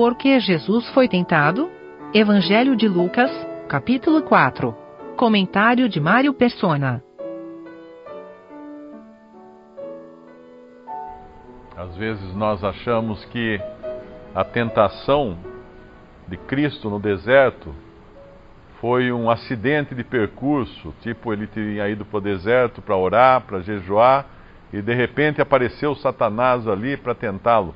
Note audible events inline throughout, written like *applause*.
Por que Jesus foi tentado? Evangelho de Lucas, capítulo 4. Comentário de Mário Persona. Às vezes nós achamos que a tentação de Cristo no deserto foi um acidente de percurso, tipo ele tinha ido para o deserto para orar, para jejuar, e de repente apareceu Satanás ali para tentá-lo.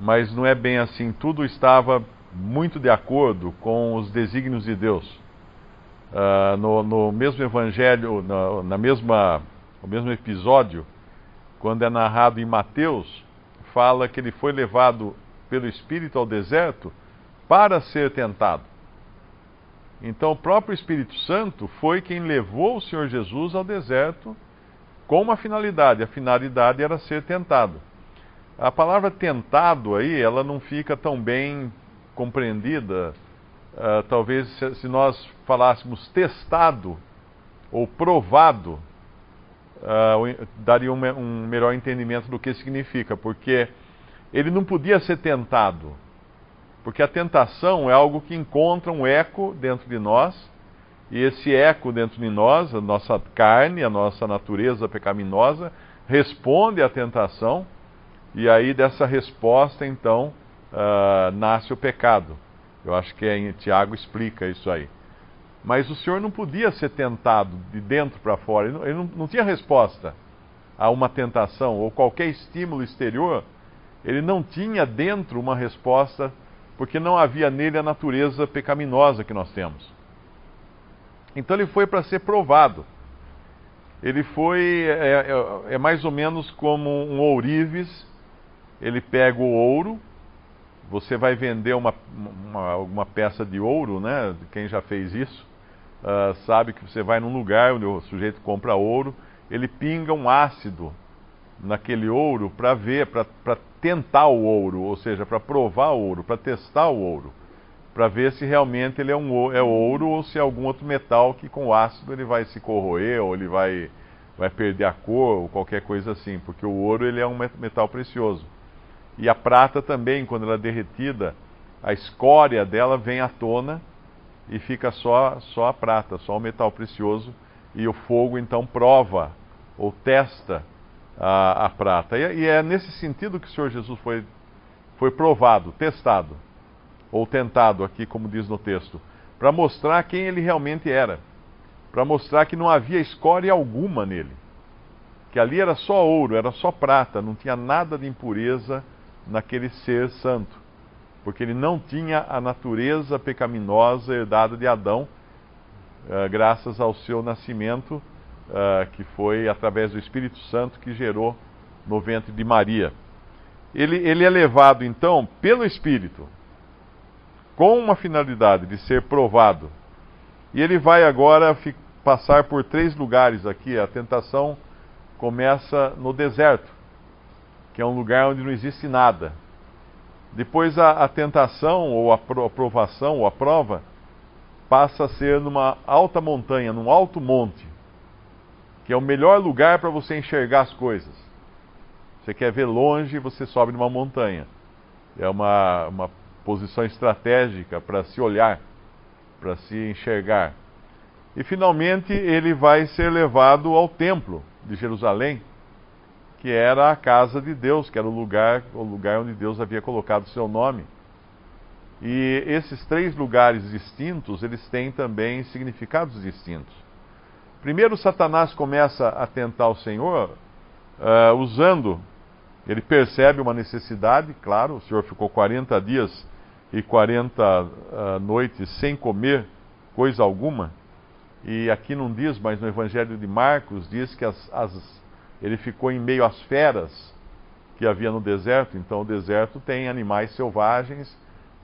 Mas não é bem assim, tudo estava muito de acordo com os desígnios de Deus. Uh, no, no, mesmo evangelho, na, na mesma, no mesmo episódio, quando é narrado em Mateus, fala que ele foi levado pelo Espírito ao deserto para ser tentado. Então, o próprio Espírito Santo foi quem levou o Senhor Jesus ao deserto com uma finalidade. A finalidade era ser tentado. A palavra tentado aí, ela não fica tão bem compreendida. Uh, talvez se, se, nós falássemos testado ou provado, uh, daria um, um melhor entendimento do que significa, porque ele não podia ser tentado porque a tentação é algo que encontra um eco dentro de nós, e esse eco dentro de nós, a nossa carne, a nossa natureza pecaminosa, responde à tentação, e aí dessa resposta, então, uh, nasce o pecado. Eu acho que é, Tiago explica isso aí. Mas o Senhor não podia ser tentado de dentro para fora, ele, não, ele não, não tinha resposta a uma tentação ou qualquer estímulo exterior, ele não tinha dentro uma resposta porque não havia nele a natureza pecaminosa que nós temos. Então ele foi para ser provado. Ele foi, é, é, é, mais ou menos como um ourives, ele pega o ouro, você vai vender uma, uma, uma peça de ouro, né? Quem já fez isso, uh, sabe que você vai num lugar onde o sujeito compra ouro, ele pinga um ácido naquele ouro para ver, para tentar o ouro, ou seja, para provar o ouro, para testar o ouro, para ver se realmente ele é, um, é ouro ou se é algum outro metal que com o ácido ele vai se corroer ou ele vai, vai perder a cor ou qualquer coisa assim, porque o ouro ele é um metal precioso. E a prata também, quando ela é derretida, a escória dela vem à tona e fica só, só a prata, só o metal precioso, e o fogo então prova ou testa a, a prata. E, e, é nesse sentido que o Senhor Jesus foi, foi provado, testado, ou tentado aqui, como diz no texto, para mostrar quem ele realmente era, para mostrar que não havia escória alguma nele, que ali era só ouro, era só prata, não tinha nada de impureza naquele ser santo, porque ele não tinha a natureza pecaminosa herdada de Adão, uh, graças ao seu nascimento uh, que foi através do Espírito Santo que gerou no ventre de Maria. Ele, ele é levado então pelo Espírito, com uma finalidade de ser provado. E ele vai agora passar por três lugares aqui. A tentação começa no deserto, que é um lugar onde não existe nada. Depois a, a tentação, ou a aprovação, ou a prova, passa a ser numa alta montanha, num alto monte que é o melhor lugar para você enxergar as coisas. Você quer ver longe, você sobe numa montanha. É uma, uma posição estratégica para se olhar, para se enxergar. E finalmente ele vai ser levado ao templo de Jerusalém, que era a casa de Deus, que era o lugar, o lugar onde Deus havia colocado o seu nome. E esses três lugares distintos, eles têm também significados distintos. Primeiro, Satanás começa a tentar o Senhor uh, usando, ele percebe uma necessidade, claro, o Senhor ficou 40 dias e 40 uh, ah, noites sem comer coisa alguma, e aqui não diz, mas no Evangelho de Marcos diz que as, as, ele ficou em meio às feras que havia no deserto, então o deserto tem animais selvagens,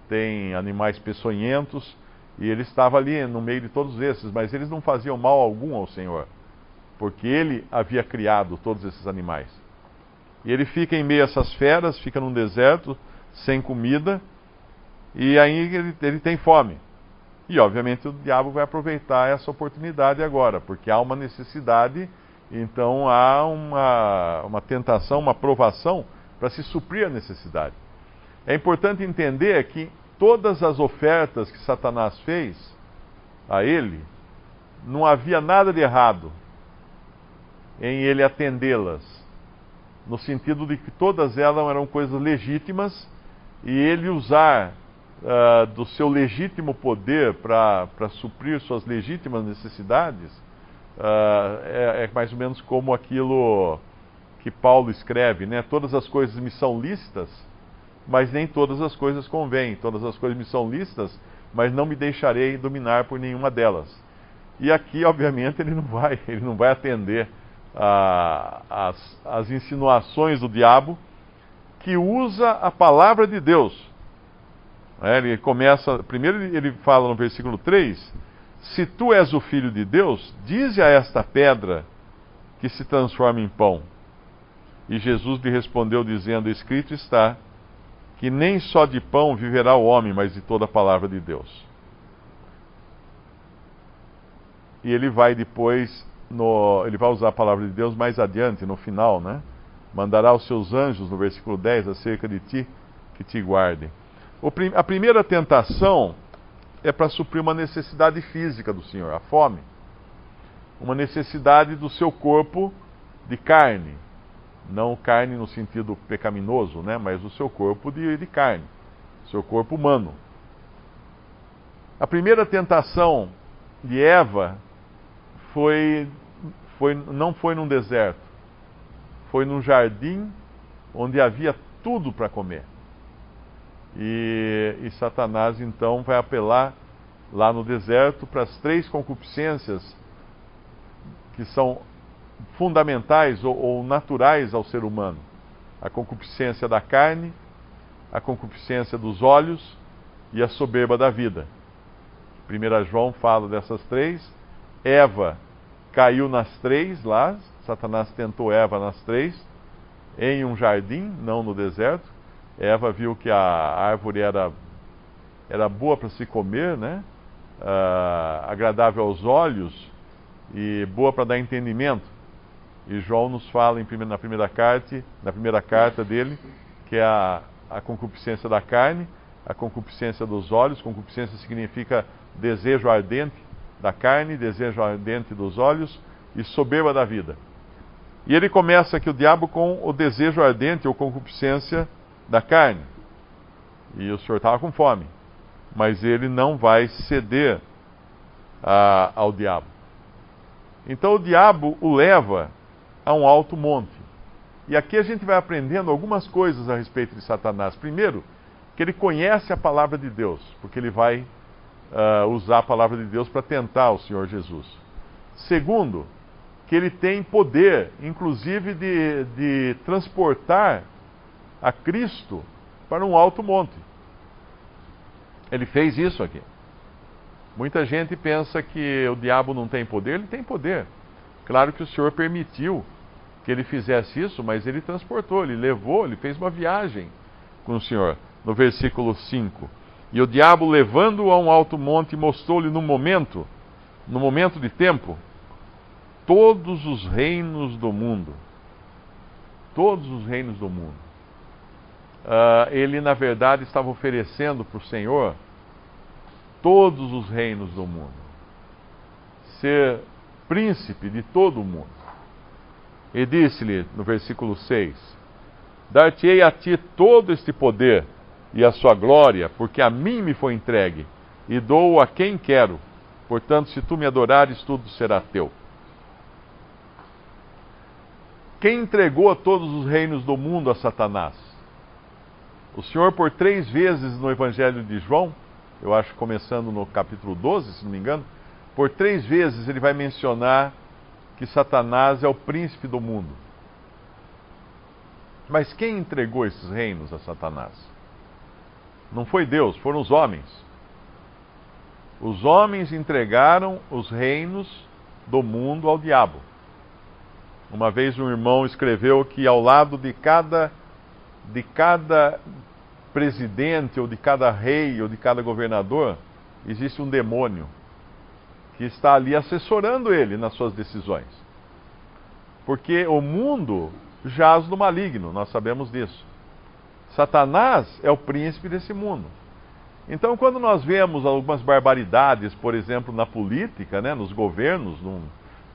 tem animais peçonhentos, e ele estava ali no meio de todos esses, mas eles não faziam mal algum ao Senhor, porque ele havia criado todos esses animais. E ele fica em meio a essas feras, fica num deserto, sem comida, e aí ele, ele tem fome. E obviamente o diabo vai aproveitar essa oportunidade agora, porque há uma necessidade, então há uma, uma tentação, uma provação para se suprir a necessidade. É importante entender que todas as ofertas que Satanás fez a ele, não havia nada de errado em ele atendê-las, no sentido de que todas elas eram coisas legítimas e ele usar uh, do seu legítimo poder para suprir suas legítimas necessidades uh, é, é, mais ou menos como aquilo que Paulo escreve, né? Todas as coisas me são lícitas, mas nem todas as coisas convêm. Todas as coisas me são lícitas, mas não me deixarei dominar por nenhuma delas. E aqui, obviamente, ele não vai, ele não vai atender as insinuações do diabo, que usa a palavra de Deus. É, ele começa, primeiro ele fala no versículo 3: Se tu és o filho de Deus, dize a esta pedra que se transforma em pão. E Jesus lhe respondeu, dizendo: Escrito está que nem só de pão viverá o homem, mas de toda a palavra de Deus. E ele vai depois no, ele vai usar a palavra de Deus mais adiante, no final, né? Mandará os seus anjos, no versículo 10, acerca de ti, que te guardem. A primeira tentação é para suprir uma necessidade física do Senhor, a fome. Uma necessidade do seu corpo de carne. Não carne no sentido pecaminoso, né? mas o seu corpo de, de carne. Seu corpo humano. A primeira tentação de Eva foi, foi, não foi num deserto, foi num jardim onde havia tudo para comer. E, e, Satanás então vai apelar lá no deserto para as três concupiscências que são fundamentais ou, ou naturais ao ser humano: a concupiscência da carne, a concupiscência dos olhos e a soberba da vida. 1 João fala dessas três. Eva caiu nas três lá, Satanás tentou Eva nas três, em um jardim, não no deserto. Eva viu que a árvore era, era boa para se comer, né? Uh, agradável aos olhos e boa para dar entendimento. E João nos fala em, na primeira carta, na primeira carta dele, que é a, a concupiscência da carne, a concupiscência dos olhos. Concupiscência significa desejo ardente da carne, desejo ardente dos olhos e soberba da vida. E ele começa aqui o diabo com o desejo ardente ou concupiscência da carne. E o senhor estava com fome. Mas ele não vai ceder a, ao diabo. Então o diabo o leva a um alto monte. E aqui a gente vai aprendendo algumas coisas a respeito de Satanás. Primeiro, que ele conhece a palavra de Deus, porque ele vai uh, usar a palavra de Deus para tentar o Senhor Jesus. Segundo, que ele tem poder, inclusive, de, de transportar a Cristo para um alto monte. Ele fez isso aqui. Muita gente pensa que o diabo não tem poder, ele tem poder. Claro que o Senhor permitiu que ele fizesse isso, mas ele transportou, ele levou, ele fez uma viagem com o Senhor. No versículo 5. E o diabo, levando-o a um alto monte, mostrou-lhe no momento, no momento de tempo, todos os reinos do mundo. Todos os reinos do mundo. Uh, ele, na verdade, estava oferecendo para o Senhor todos os reinos do mundo. Ser príncipe de todo o mundo. E disse-lhe, no versículo 6: Dar-te-ei a ti todo este poder e a sua glória, porque a mim me foi entregue, e dou a quem quero. Portanto, se tu me adorares, tudo será teu. Quem entregou todos os reinos do mundo a Satanás? O Senhor, por três vezes no Evangelho de João, eu acho começando no capítulo 12, se não me engano, por três vezes ele vai mencionar que Satanás é o príncipe do mundo. Mas quem entregou esses reinos a Satanás? Não foi Deus, foram os homens. Os homens entregaram os reinos do mundo ao diabo. Uma vez um irmão escreveu que ao lado de cada de cada presidente ou de cada rei ou de cada governador existe um demônio que está ali assessorando ele nas suas decisões. Porque o mundo jaz no maligno, nós sabemos disso. Satanás é o príncipe desse mundo. Então, quando nós vemos algumas barbaridades, por exemplo, na política, né, nos governos, não,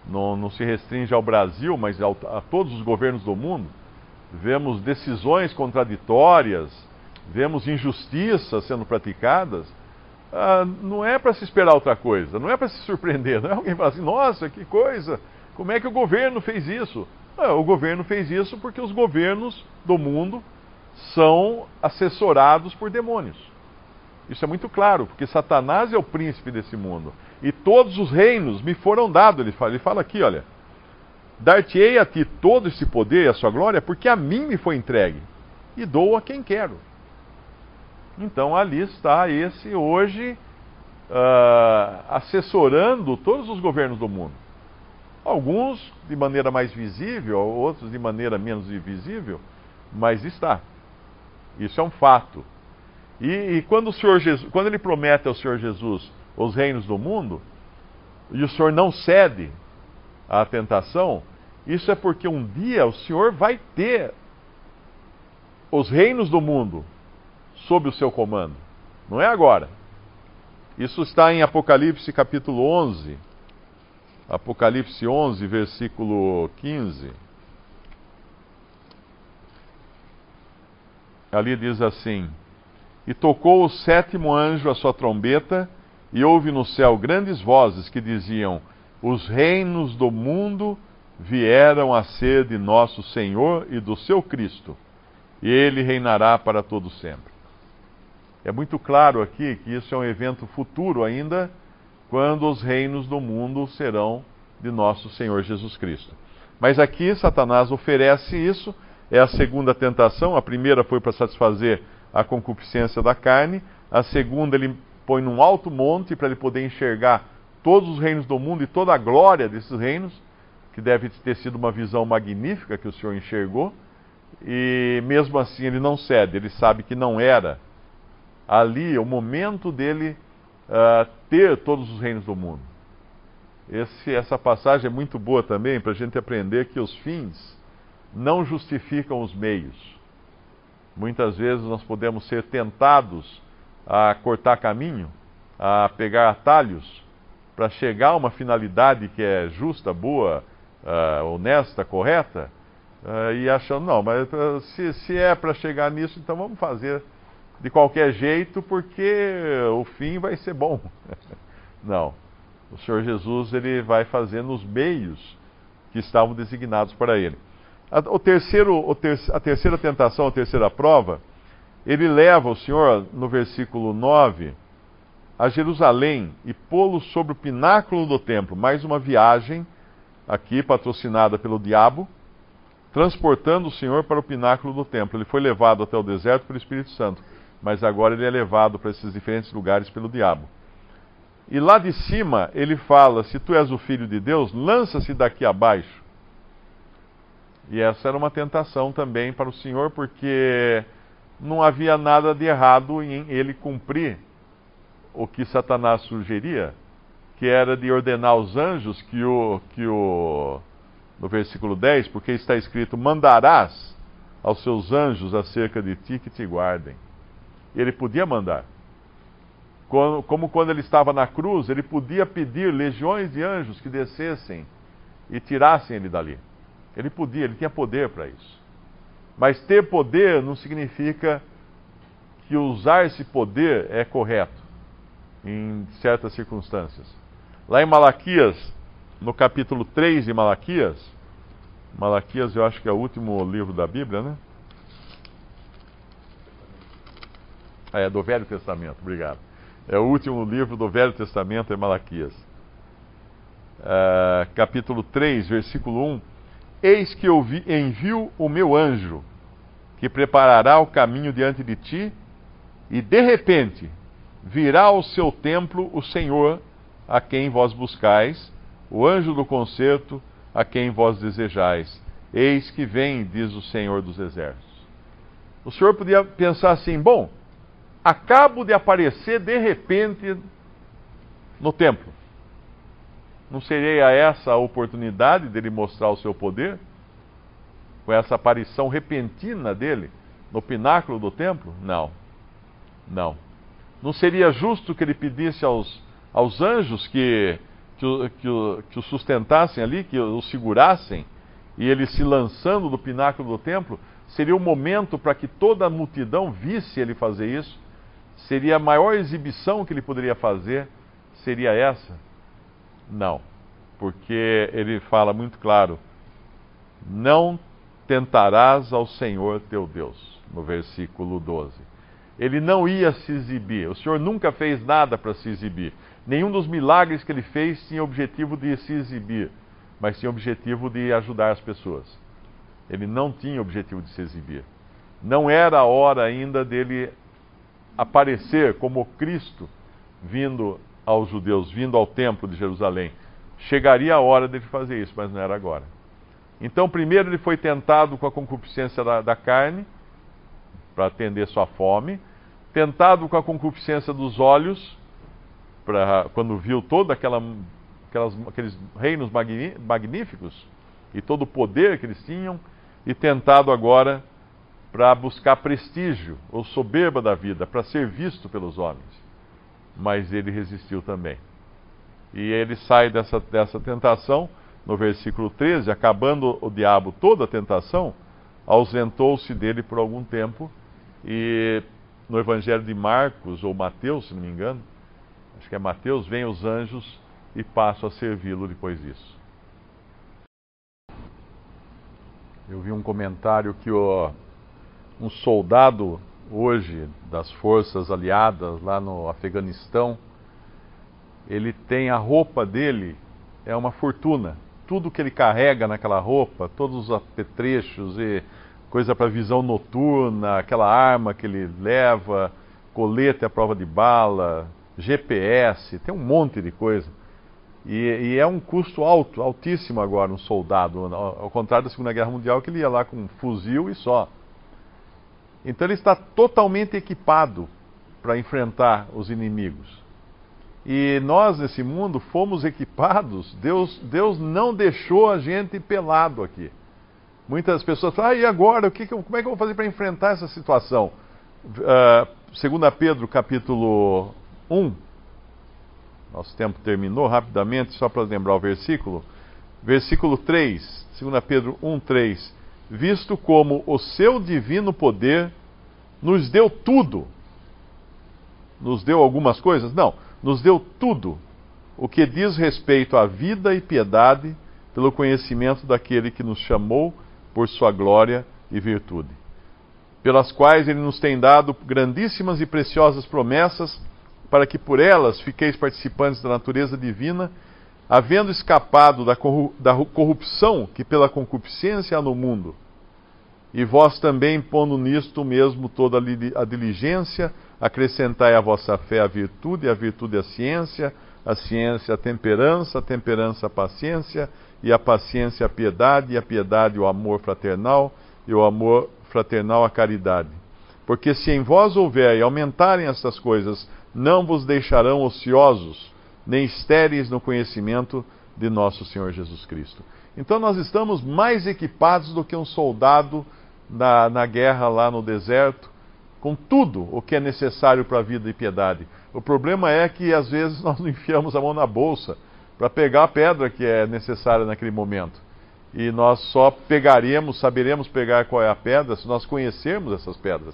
não, não se restringe ao Brasil, mas a todos os governos do mundo, vemos decisões contraditórias, vemos injustiças sendo praticadas, ah, não é para se esperar outra coisa, não é para se surpreender, não é alguém falar assim, nossa, que coisa, como é que o governo fez isso? Ah, o governo fez isso porque os governos do mundo são assessorados por demônios. Isso é muito claro, porque Satanás é o príncipe desse mundo. E todos os reinos me foram dados, ele fala, ele fala aqui, olha. Dar-te-ei a ti todo esse poder e a sua glória, porque a mim me foi entregue, e dou a quem quero. Então ali está esse hoje uh, assessorando todos os governos do mundo. Alguns de maneira mais visível, outros de maneira menos visível, mas está. Isso é um fato. E, e quando, o Senhor Jesus, quando ele promete ao Senhor Jesus os reinos do mundo, e o Senhor não cede à tentação, isso é porque um dia o Senhor vai ter os reinos do mundo sob o seu comando. Não é agora. Isso está em Apocalipse capítulo 11. Apocalipse 11, versículo 15. Ali diz assim: E tocou o sétimo anjo a sua trombeta, e houve no céu grandes vozes que diziam: Os reinos do mundo vieram a ser de nosso Senhor e do seu Cristo, e ele reinará para todo sempre. É muito claro aqui que isso é um evento futuro ainda, quando os reinos do mundo serão de nosso Senhor Jesus Cristo. Mas aqui Satanás oferece isso, é a segunda tentação. A primeira foi para satisfazer a concupiscência da carne, a segunda ele põe num alto monte para ele poder enxergar todos os reinos do mundo e toda a glória desses reinos, que deve ter sido uma visão magnífica que o Senhor enxergou, e mesmo assim ele não cede, ele sabe que não era ali o momento dele uh, ter todos os reinos do mundo. Esse, essa passagem é muito boa também para a gente aprender que os fins não justificam os meios. Muitas vezes nós podemos ser tentados a cortar caminho, a pegar atalhos para chegar a uma finalidade que é justa, boa, uh, honesta, correta, uh, e achando, não, mas se, se é para chegar nisso, então vamos fazer de qualquer jeito, porque o fim vai ser bom. *laughs* Não. O Senhor Jesus ele vai fazer nos meios que estavam designados para ele. O terceiro, o ter, a terceira tentação, a terceira prova, ele leva o Senhor, no versículo 9, a Jerusalém e pô-lo sobre o pináculo do templo. Mais uma viagem, aqui patrocinada pelo diabo, transportando o Senhor para o pináculo do templo. Ele foi levado até o deserto pelo Espírito Santo mas agora ele é levado para esses diferentes lugares pelo diabo. E lá de cima ele fala: Se tu és o filho de Deus, lança-se daqui abaixo. E essa era uma tentação também para o Senhor, porque não havia nada de errado em ele cumprir o que Satanás sugeria, que era de ordenar os anjos que o, que o no versículo 10, porque está escrito: Mandarás aos seus anjos acerca de ti que te guardem. Ele podia mandar. Como quando ele estava na cruz, ele podia pedir legiões de anjos que descessem e tirassem ele dali. Ele podia, ele tinha poder para isso. Mas ter poder não significa que usar esse poder é correto em certas circunstâncias. Lá em Malaquias, no capítulo 3 de Malaquias, Malaquias eu acho que é o último livro da Bíblia, né? É, do Velho Testamento, obrigado. É o último livro do Velho Testamento, é Malaquias. Uh, capítulo 3, versículo 1. Eis que eu vi, envio o meu anjo, que preparará o caminho diante de ti, e de repente virá ao seu templo o Senhor, a quem vós buscais, o anjo do concerto, a quem vós desejais. Eis que vem, diz o Senhor dos Exércitos. O Senhor podia pensar assim: bom, acabo de aparecer de repente no templo. Não seria essa a oportunidade dele mostrar o seu poder? Com essa aparição repentina dele, no pináculo do templo? Não. Não. Não seria justo que ele pedisse aos, aos anjos que, que, que, o, que o sustentassem ali, que o segurassem, e ele se lançando do pináculo do templo? Seria o momento para que toda a multidão visse ele fazer isso? Seria a maior exibição que ele poderia fazer? Seria essa? Não. Porque ele fala muito claro: não tentarás ao Senhor teu Deus, no versículo 12. Ele não ia se exibir, o Senhor nunca fez nada para se exibir. Nenhum dos milagres que ele fez tinha objetivo de se exibir, mas tinha objetivo de ajudar as pessoas. Ele não tinha objetivo de se exibir. Não era a hora ainda dele aparecer como Cristo vindo aos judeus, vindo ao templo de Jerusalém. Chegaria a hora dele fazer isso, mas não era agora. Então, primeiro ele foi tentado com a concupiscência da, da carne, para atender sua fome, tentado com a concupiscência dos olhos, pra, quando viu todos aquela, aqueles reinos magníficos e todo o poder que eles tinham, e tentado agora para buscar prestígio ou soberba da vida, para ser visto pelos homens. Mas ele resistiu também. E ele sai dessa, dessa tentação no versículo 13, acabando o diabo toda a tentação, ausentou-se dele por algum tempo e no Evangelho de Marcos ou Mateus, se não me engano, acho que é Mateus, vem os anjos e passam a servi-lo depois disso. Eu vi um comentário que o, um soldado hoje das forças aliadas lá no Afeganistão, ele tem a roupa dele é uma fortuna tudo que ele carrega naquela roupa, todos os apetrechos e coisa para visão noturna, aquela arma que ele leva, colete à prova de bala, GPS, tem um monte de coisa. E, e, é um custo alto, altíssimo agora, um soldado, ao, contrário da Segunda Guerra Mundial, que ele ia lá com um fuzil e só. Então ele está totalmente equipado para enfrentar os inimigos. E nós, nesse mundo, fomos equipados. Deus, Deus não deixou a gente pelado aqui. Muitas pessoas falam, ah, e agora? O que, como é que eu vou fazer para enfrentar essa situação? Uh, 2 Pedro, capítulo 1. Nosso tempo terminou rapidamente, só para lembrar o versículo. Versículo 3, 2 Pedro 1, 3. Visto como o seu divino poder nos deu tudo. Nos deu algumas coisas? Não nos deu tudo o que diz respeito à vida e piedade pelo conhecimento daquele que nos chamou por sua glória e virtude, pelas quais ele nos tem dado grandíssimas e preciosas promessas, para que por elas fiqueis participantes da natureza divina, havendo escapado da corrupção que pela concupiscência há no mundo. E vós também, pondo nisto mesmo toda a diligência, acrescentai à vossa fé a virtude, a virtude a ciência, a ciência a temperança, a temperança a paciência, e a paciência a piedade, e a piedade o amor fraternal, e o amor fraternal a caridade. Porque se em vós houver e aumentarem estas coisas, não vos deixarão ociosos, nem estéreis no conhecimento de nosso Senhor Jesus Cristo. Então nós estamos mais equipados do que um soldado na, na guerra lá no deserto, com tudo o que é necessário para a vida e piedade. O problema é que às vezes *laughs* nós enfiamos a mão na bolsa para pegar a pedra que é necessária naquele momento. E nós só pegaremos, saberemos pegar qual é a pedra se nós conhecermos essas pedras.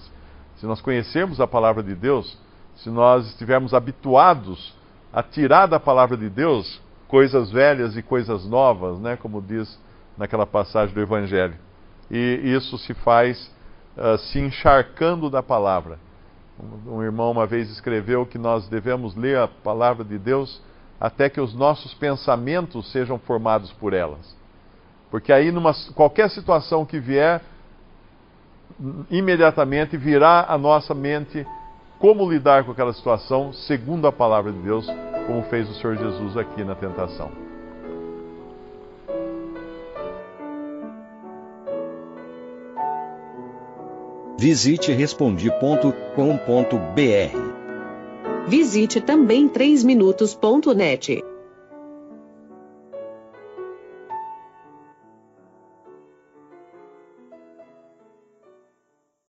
Se nós conhecermos a palavra de Deus, se nós estivermos habituados a tirar da palavra de Deus coisas velhas e coisas novas, né, como diz naquela passagem do Evangelho. E isso se faz uh, se encharcando da palavra. Um, irmão uma vez escreveu que nós devemos ler a palavra de Deus até que os nossos pensamentos sejam formados por elas. Porque aí, numa qualquer situação que vier, imediatamente virá à nossa mente como lidar com aquela situação segundo a palavra de Deus, como fez o Senhor Jesus aqui na tentação. Visite respondi.com.br. Visite também 3minutos.net.